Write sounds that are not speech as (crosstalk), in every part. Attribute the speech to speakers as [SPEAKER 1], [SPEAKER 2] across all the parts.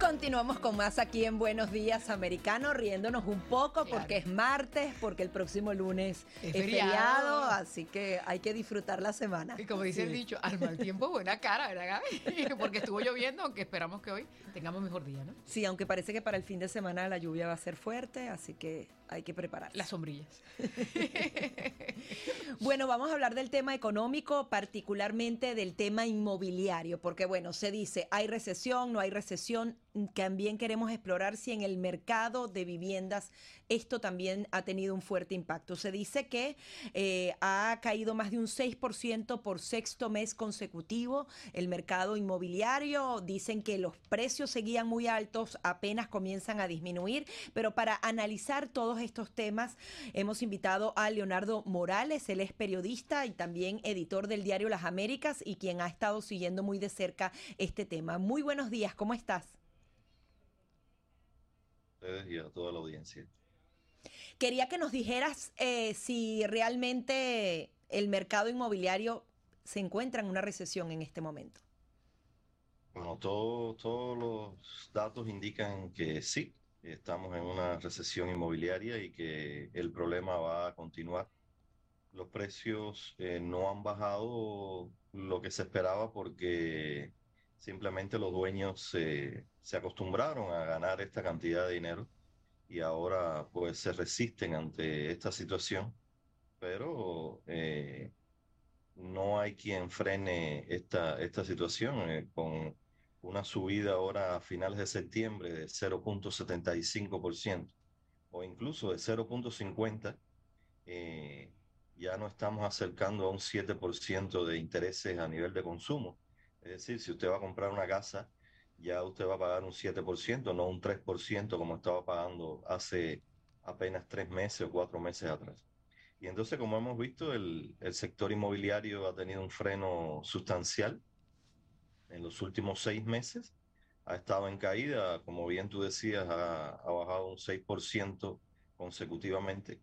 [SPEAKER 1] Continuamos con más aquí en Buenos Días Americano, riéndonos un poco
[SPEAKER 2] Claro.
[SPEAKER 1] porque es martes, porque el próximo lunes es,
[SPEAKER 2] Es
[SPEAKER 1] feriado.
[SPEAKER 2] feriado.
[SPEAKER 1] así que hay que disfrutar la semana.
[SPEAKER 2] Y como dice el dicho, al mal tiempo buena cara, ¿verdad, Gaby? (laughs) Porque estuvo lloviendo, aunque esperamos que hoy tengamos mejor día, ¿no?
[SPEAKER 1] Sí, aunque parece que para el fin de semana la lluvia va a ser fuerte, así que hay que prepararse.
[SPEAKER 2] Las sombrillas. (laughs)
[SPEAKER 1] Bueno, vamos a hablar del tema económico, particularmente del tema inmobiliario, porque bueno, se dice, hay recesión, no hay recesión, también queremos explorar si en el mercado de viviendas esto también ha tenido un fuerte impacto. Se dice que eh, ha caído más de un 6% por sexto mes consecutivo el mercado inmobiliario. Dicen que los precios seguían muy altos, apenas comienzan a disminuir, pero para analizar todos estos temas hemos invitado a Leonardo Morales, él es periodista y también editor del diario Las Américas y quien ha estado siguiendo muy de cerca este tema. Muy buenos días, ¿cómo estás?
[SPEAKER 3] Ustedes y a toda la audiencia.
[SPEAKER 1] Quería que nos dijeras eh, si realmente el mercado inmobiliario se encuentra en una recesión en este momento.
[SPEAKER 3] Bueno, todo- todos los datos indican que sí, estamos en una recesión inmobiliaria y que el problema va a continuar. Los precios eh, no han bajado lo que se esperaba porque simplemente los dueños se, se acostumbraron a ganar esta cantidad de dinero y ahora pues se resisten ante esta situación, pero eh, no hay quien frene esta, esta situación eh, con una subida ahora a finales de septiembre de 0.75% o incluso de 0.50%, eh, ya no estamos acercando a un 7% de intereses a nivel de consumo. Es decir, si usted va a comprar una casa, ya usted va a pagar un 7%, no un 3% como estaba pagando hace apenas tres meses o cuatro meses atrás. Y entonces, como hemos visto, el, sector inmobiliario ha tenido un freno sustancial en los últimos seis meses. Ha estado en caída, como bien tú decías, ha, ha bajado un 6% consecutivamente.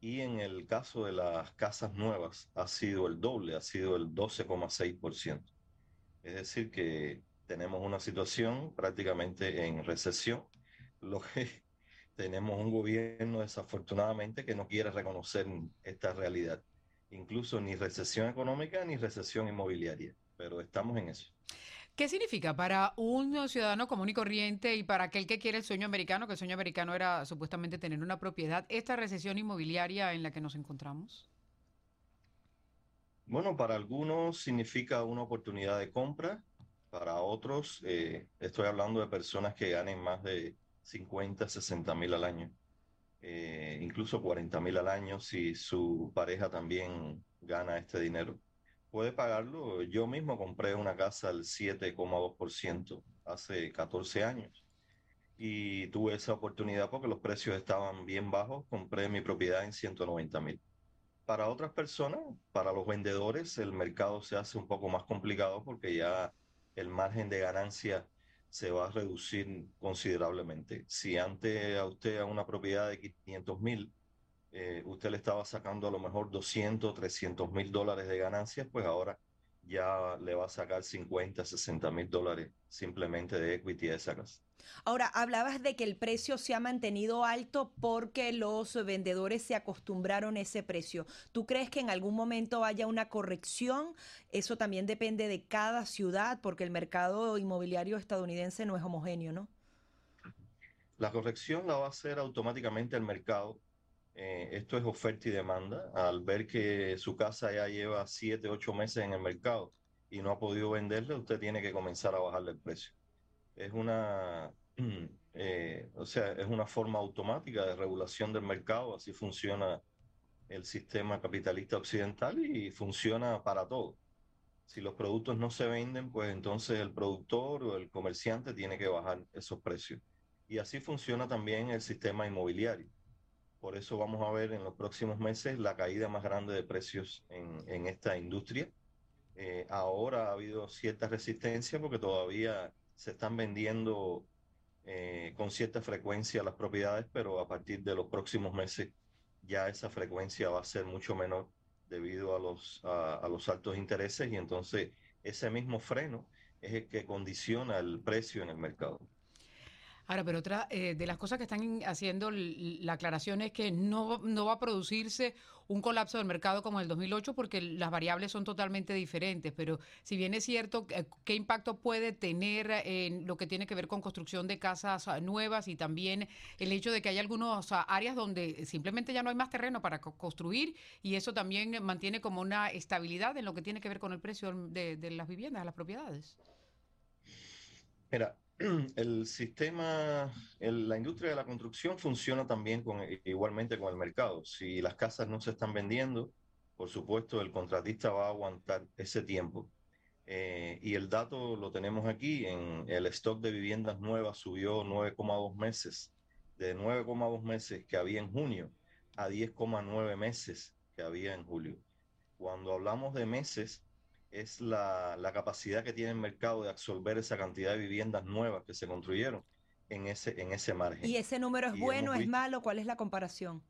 [SPEAKER 3] Y en el caso de las casas nuevas ha sido el doble, ha sido el 12,6%. Es decir, que tenemos una situación prácticamente en recesión, lo que (laughs) tenemos un gobierno desafortunadamente que no quiere reconocer esta realidad. Incluso ni recesión económica ni recesión inmobiliaria, pero estamos en eso.
[SPEAKER 2] ¿Qué significa para un ciudadano común y corriente y para aquel que quiere el sueño americano, que el sueño americano era supuestamente tener una propiedad, esta recesión inmobiliaria en la que nos encontramos?
[SPEAKER 3] Bueno, para algunos significa una oportunidad de compra, para otros, eh, estoy hablando de personas que ganen más de 50, 60 mil al año, eh, incluso 40 mil al año si su pareja también gana este dinero. Puede pagarlo. Yo mismo compré una casa al 7,2% hace 14 años y tuve esa oportunidad porque los precios estaban bien bajos. Compré mi propiedad en 190 mil. Para otras personas, para los vendedores, el mercado se hace un poco más complicado porque ya el margen de ganancia se va a reducir considerablemente. Si antes a usted a una propiedad de 500 mil, eh, usted le estaba sacando a lo mejor 200, 300 mil dólares de ganancias, pues ahora ya le va a sacar 50, 60 mil dólares simplemente de equity a esa casa.
[SPEAKER 1] Ahora, hablabas de que el precio se ha mantenido alto porque los vendedores se acostumbraron a ese precio. ¿Tú crees que en algún momento haya una corrección? Eso también depende de cada ciudad porque el mercado inmobiliario estadounidense no es homogéneo, ¿no?
[SPEAKER 3] La corrección la va a hacer automáticamente el mercado. Eh, esto es oferta y demanda. Al ver que su casa ya lleva 7, 8 meses en el mercado y no ha podido venderle, usted tiene que comenzar a bajarle el precio. es una, (clears throat) eh, o sea, es una forma automática de regulación del mercado, así funciona el sistema capitalista occidental y funciona para todo. Si los productos no se venden, pues entonces el productor o el comerciante tiene que bajar esos precios. Y así funciona también el sistema inmobiliario. Por eso vamos a ver en los próximos meses la caída más grande de precios en, esta industria. Eh, ahora ha habido cierta resistencia porque todavía se están vendiendo eh, con cierta frecuencia las propiedades, pero a partir de los próximos meses ya esa frecuencia va a ser mucho menor debido a los, a, los altos intereses y entonces ese mismo freno es el que condiciona el precio en el mercado.
[SPEAKER 2] Ahora, pero otra eh, de las cosas que están haciendo la aclaración es que no, no va a producirse un colapso del mercado como el 2008 porque las variables son totalmente diferentes. Pero si bien es cierto, eh, ¿qué impacto puede tener en lo que tiene que ver con construcción de casas ah, nuevas y también el hecho de que hay algunas ah, áreas donde simplemente ya no hay más terreno para construir y eso también mantiene como una estabilidad en lo que tiene que ver con el precio de, de las viviendas, de las propiedades?
[SPEAKER 3] Mira, (clears throat) el sistema, la industria de la construcción funciona también con, igualmente con el mercado. Si las casas no se están vendiendo, por supuesto, el contratista va a aguantar ese tiempo. Eh, y el dato lo tenemos aquí, en el stock de viviendas nuevas subió 9,2 meses, de 9,2 meses que había en junio a 10,9 meses que había en julio. Cuando hablamos de meses, es la, capacidad que tiene el mercado de absorber esa cantidad de viviendas nuevas que se construyeron en ese, en ese margen.
[SPEAKER 1] ¿Y ese número es bueno, es malo? ¿Cuál es la comparación?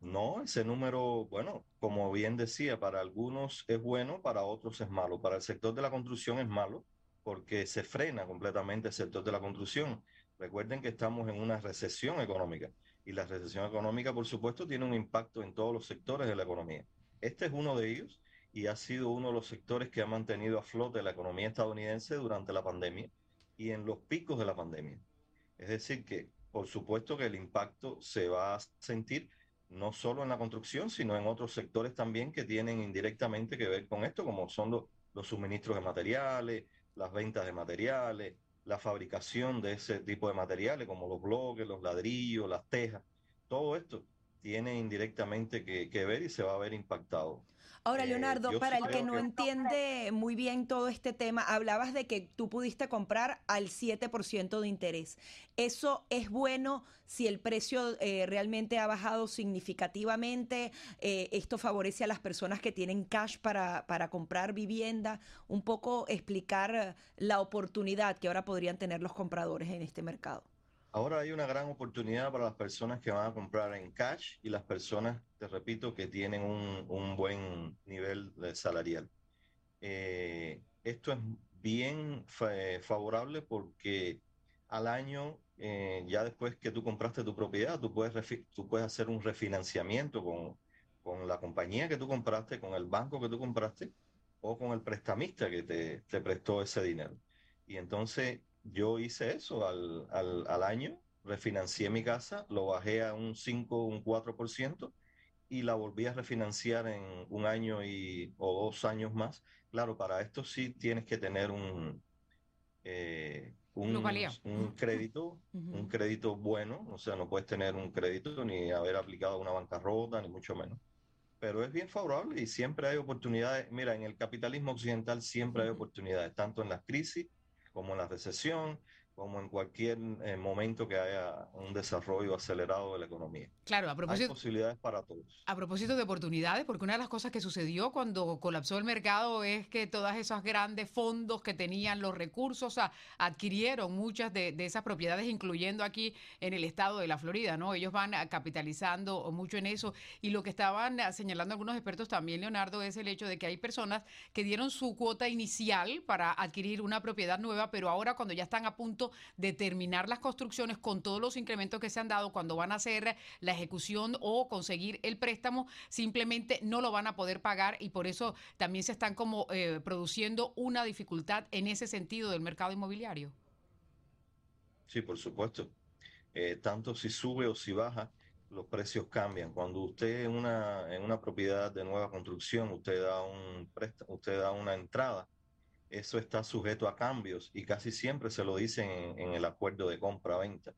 [SPEAKER 3] No, ese número, bueno, como bien decía, para algunos es bueno, para otros es malo. Para el sector de la construcción es malo porque se frena completamente el sector de la construcción. Recuerden que estamos en una recesión económica y la recesión económica, por supuesto, tiene un impacto en todos los sectores de la economía. Este es uno de ellos y ha sido uno de los sectores que ha mantenido a flote la economía estadounidense durante la pandemia y en los picos de la pandemia. Es decir, que por supuesto que el impacto se va a sentir no solo en la construcción, sino en otros sectores también que tienen indirectamente que ver con esto, como son los, los suministros de materiales, las ventas de materiales, la fabricación de ese tipo de materiales, como los bloques, los ladrillos, las tejas. Todo esto tiene indirectamente que, que ver y se va a ver impactado.
[SPEAKER 1] Ahora, eh, Leonardo, para el que no entiende muy bien todo este tema, hablabas de que tú pudiste comprar al 7% de interés. ¿Eso es bueno si el precio eh, realmente ha bajado significativamente? Eh, ¿Esto favorece a las personas que tienen cash para, para comprar vivienda? Un poco explicar la oportunidad que ahora podrían tener los compradores en este mercado.
[SPEAKER 3] Ahora hay una gran oportunidad para las personas que van a comprar en cash y las personas, te repito, que tienen un, buen nivel salarial. Eh, esto es bien favorable porque al año, eh, ya después que tú compraste tu propiedad, tú puedes, tú puedes hacer un refinanciamiento con, con la compañía que tú compraste, con el banco que tú compraste o con el prestamista que te, te prestó ese dinero. Y entonces yo hice eso al, al, al, año, refinancié mi casa, lo bajé a un 5, un 4% y la volví a refinanciar en un año y, o dos años más. Claro, para esto sí tienes que tener un, eh, un, un, crédito, (laughs) un crédito bueno, o sea, no puedes tener un crédito ni haber aplicado una bancarrota, ni mucho menos. Pero es bien favorable y siempre hay oportunidades. Mira, en el capitalismo occidental siempre hay oportunidades, tanto en las crisis como la recesión, como en cualquier eh, momento que haya un desarrollo acelerado de la economía.
[SPEAKER 2] Claro, a propósito.
[SPEAKER 3] Hay posibilidades para todos.
[SPEAKER 2] A propósito de oportunidades, porque una de las cosas que sucedió cuando colapsó el mercado es que todas esos grandes fondos que tenían los recursos adquirieron muchas de, esas propiedades, incluyendo aquí en el estado de la Florida, ¿no? Ellos van capitalizando mucho en eso. Y lo que estaban señalando algunos expertos también, Leonardo, es el hecho de que hay personas que dieron su cuota inicial para adquirir una propiedad nueva, pero ahora cuando ya están a punto de terminar las construcciones con todos los incrementos que se han dado cuando van a hacer la ejecución o conseguir el préstamo, simplemente no lo van a poder pagar y por eso también se están como eh, produciendo una dificultad en ese sentido del mercado inmobiliario.
[SPEAKER 3] Sí, por supuesto. Eh, tanto si sube o si baja, los precios cambian. Cuando usted en una, en una propiedad de nueva construcción, usted da un usted da una entrada eso está sujeto a cambios y casi siempre se lo dicen en, el acuerdo de compra-venta.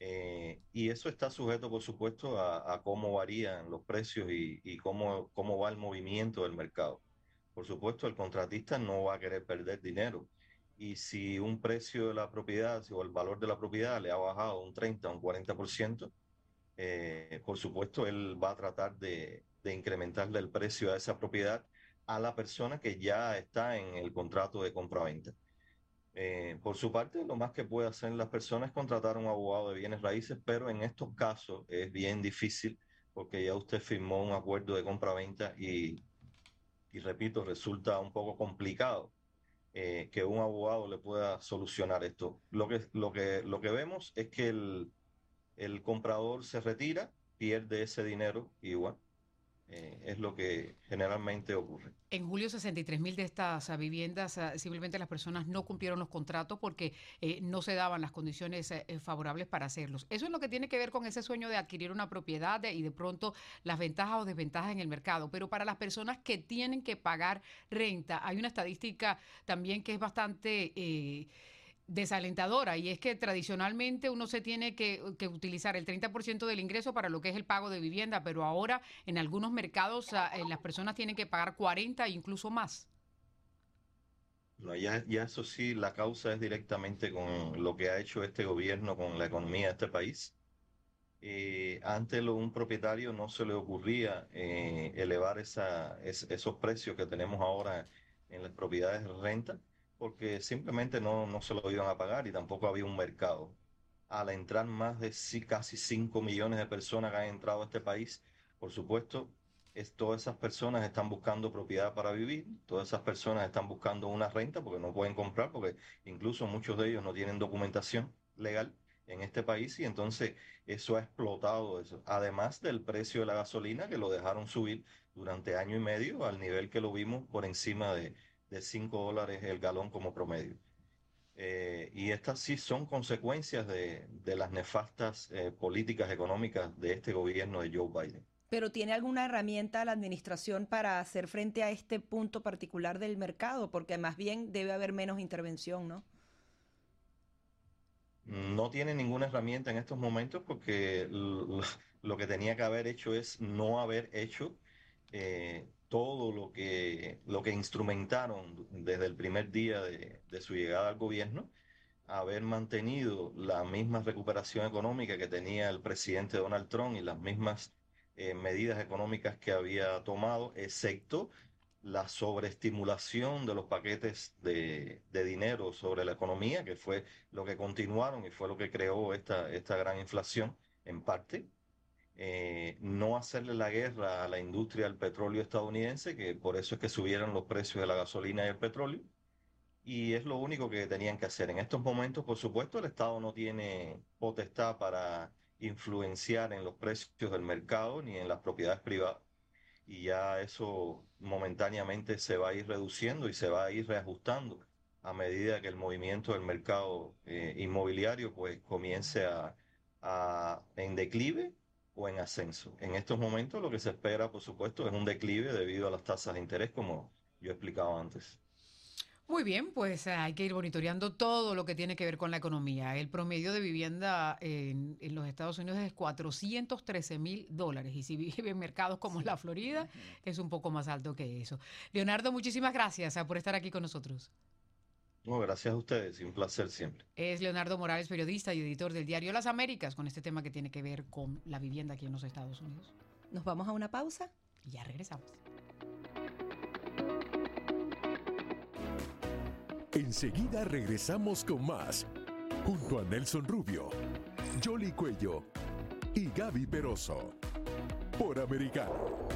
[SPEAKER 3] Eh, y eso está sujeto, por supuesto, a, cómo varían los precios y, cómo, cómo va el movimiento del mercado. Por supuesto, el contratista no va a querer perder dinero. Y si un precio de la propiedad o el valor de la propiedad le ha bajado un 30 o un 40%, eh, por supuesto, él va a tratar de, de incrementarle el precio a esa propiedad a la persona que ya está en el contrato de compra-venta. Eh, por su parte, lo más que puede hacer las personas es contratar a un abogado de bienes raíces, pero en estos casos es bien difícil porque ya usted firmó un acuerdo de compra-venta y, y, repito, resulta un poco complicado eh, que un abogado le pueda solucionar esto. Lo que, lo que, lo que vemos es que el, el comprador se retira, pierde ese dinero y bueno, es lo que generalmente ocurre.
[SPEAKER 2] En julio, 63 mil de estas ah, viviendas, ah, simplemente las personas no cumplieron los contratos porque eh, no se daban las condiciones eh, favorables para hacerlos. Eso es lo que tiene que ver con ese sueño de adquirir una propiedad y de pronto las ventajas o desventajas en el mercado. Pero para las personas que tienen que pagar renta, hay una estadística también que es bastante desalentadora y es que tradicionalmente uno se tiene que, utilizar el 30% del ingreso para lo que es el pago de vivienda, pero ahora en algunos mercados ah, eh, las personas tienen que pagar 40 e incluso más.
[SPEAKER 3] No, ya, ya eso sí, la causa es directamente con lo que ha hecho este gobierno con la economía de este país. Eh, antes lo, un propietario no se le ocurría eh, elevar esa, esos precios que tenemos ahora en las propiedades de renta porque simplemente no, no se lo iban a pagar y tampoco había un mercado. Al entrar más de casi 5 millones de personas que han entrado a este país, por supuesto, es, todas esas personas están buscando propiedad para vivir, todas esas personas están buscando una renta porque no pueden comprar, porque incluso muchos de ellos no tienen documentación legal en este país y entonces eso ha explotado eso. Además del precio de la gasolina que lo dejaron subir durante año y medio al nivel que lo vimos por encima de de 5 dólares el galón como promedio. Eh, y estas sí son consecuencias de, las nefastas eh, políticas económicas de este gobierno de Joe Biden.
[SPEAKER 1] Pero ¿tiene alguna herramienta la administración para hacer frente a este punto particular del mercado? Porque más bien debe haber menos intervención, ¿no?
[SPEAKER 3] No tiene ninguna herramienta en estos momentos porque lo, que tenía que haber hecho es no haber hecho eh, todo lo que, lo que instrumentaron desde el primer día de, su llegada al gobierno, haber mantenido la misma recuperación económica que tenía el presidente Donald Trump y las mismas eh, medidas económicas que había tomado, excepto la sobreestimulación de los paquetes de, de, dinero sobre la economía, que fue lo que continuaron y fue lo que creó esta, esta gran inflación en parte. Eh, no hacerle la guerra a la industria del petróleo estadounidense, que por eso es que subieron los precios de la gasolina y el petróleo. Y es lo único que tenían que hacer. En estos momentos, por supuesto, el Estado no tiene potestad para influenciar en los precios del mercado ni en las propiedades privadas. Y ya eso momentáneamente se va a ir reduciendo y se va a ir reajustando a medida que el movimiento del mercado eh, inmobiliario pues comience a, a, en declive o en ascenso. En estos momentos lo que se espera, por supuesto, es un declive debido a las tasas de interés, como yo he explicado antes.
[SPEAKER 2] Muy bien, pues eh, hay que ir monitoreando todo lo que tiene que ver con la economía. El promedio de vivienda en, los Estados Unidos es 413 mil dólares y si vive en mercados como la Florida es un poco más alto que eso. Leonardo, muchísimas gracias ah, por estar aquí con nosotros
[SPEAKER 3] gracias a ustedes y un placer siempre.
[SPEAKER 2] Es Leonardo Morales, periodista y editor del diario Las Américas, con este tema que tiene que ver con la vivienda aquí en los Estados Unidos.
[SPEAKER 1] Nos vamos a una pausa
[SPEAKER 2] y ya regresamos.
[SPEAKER 4] Enseguida regresamos con más, junto a Nelson Rubio, Jolly Cuello y Gaby Peroso, por Americano.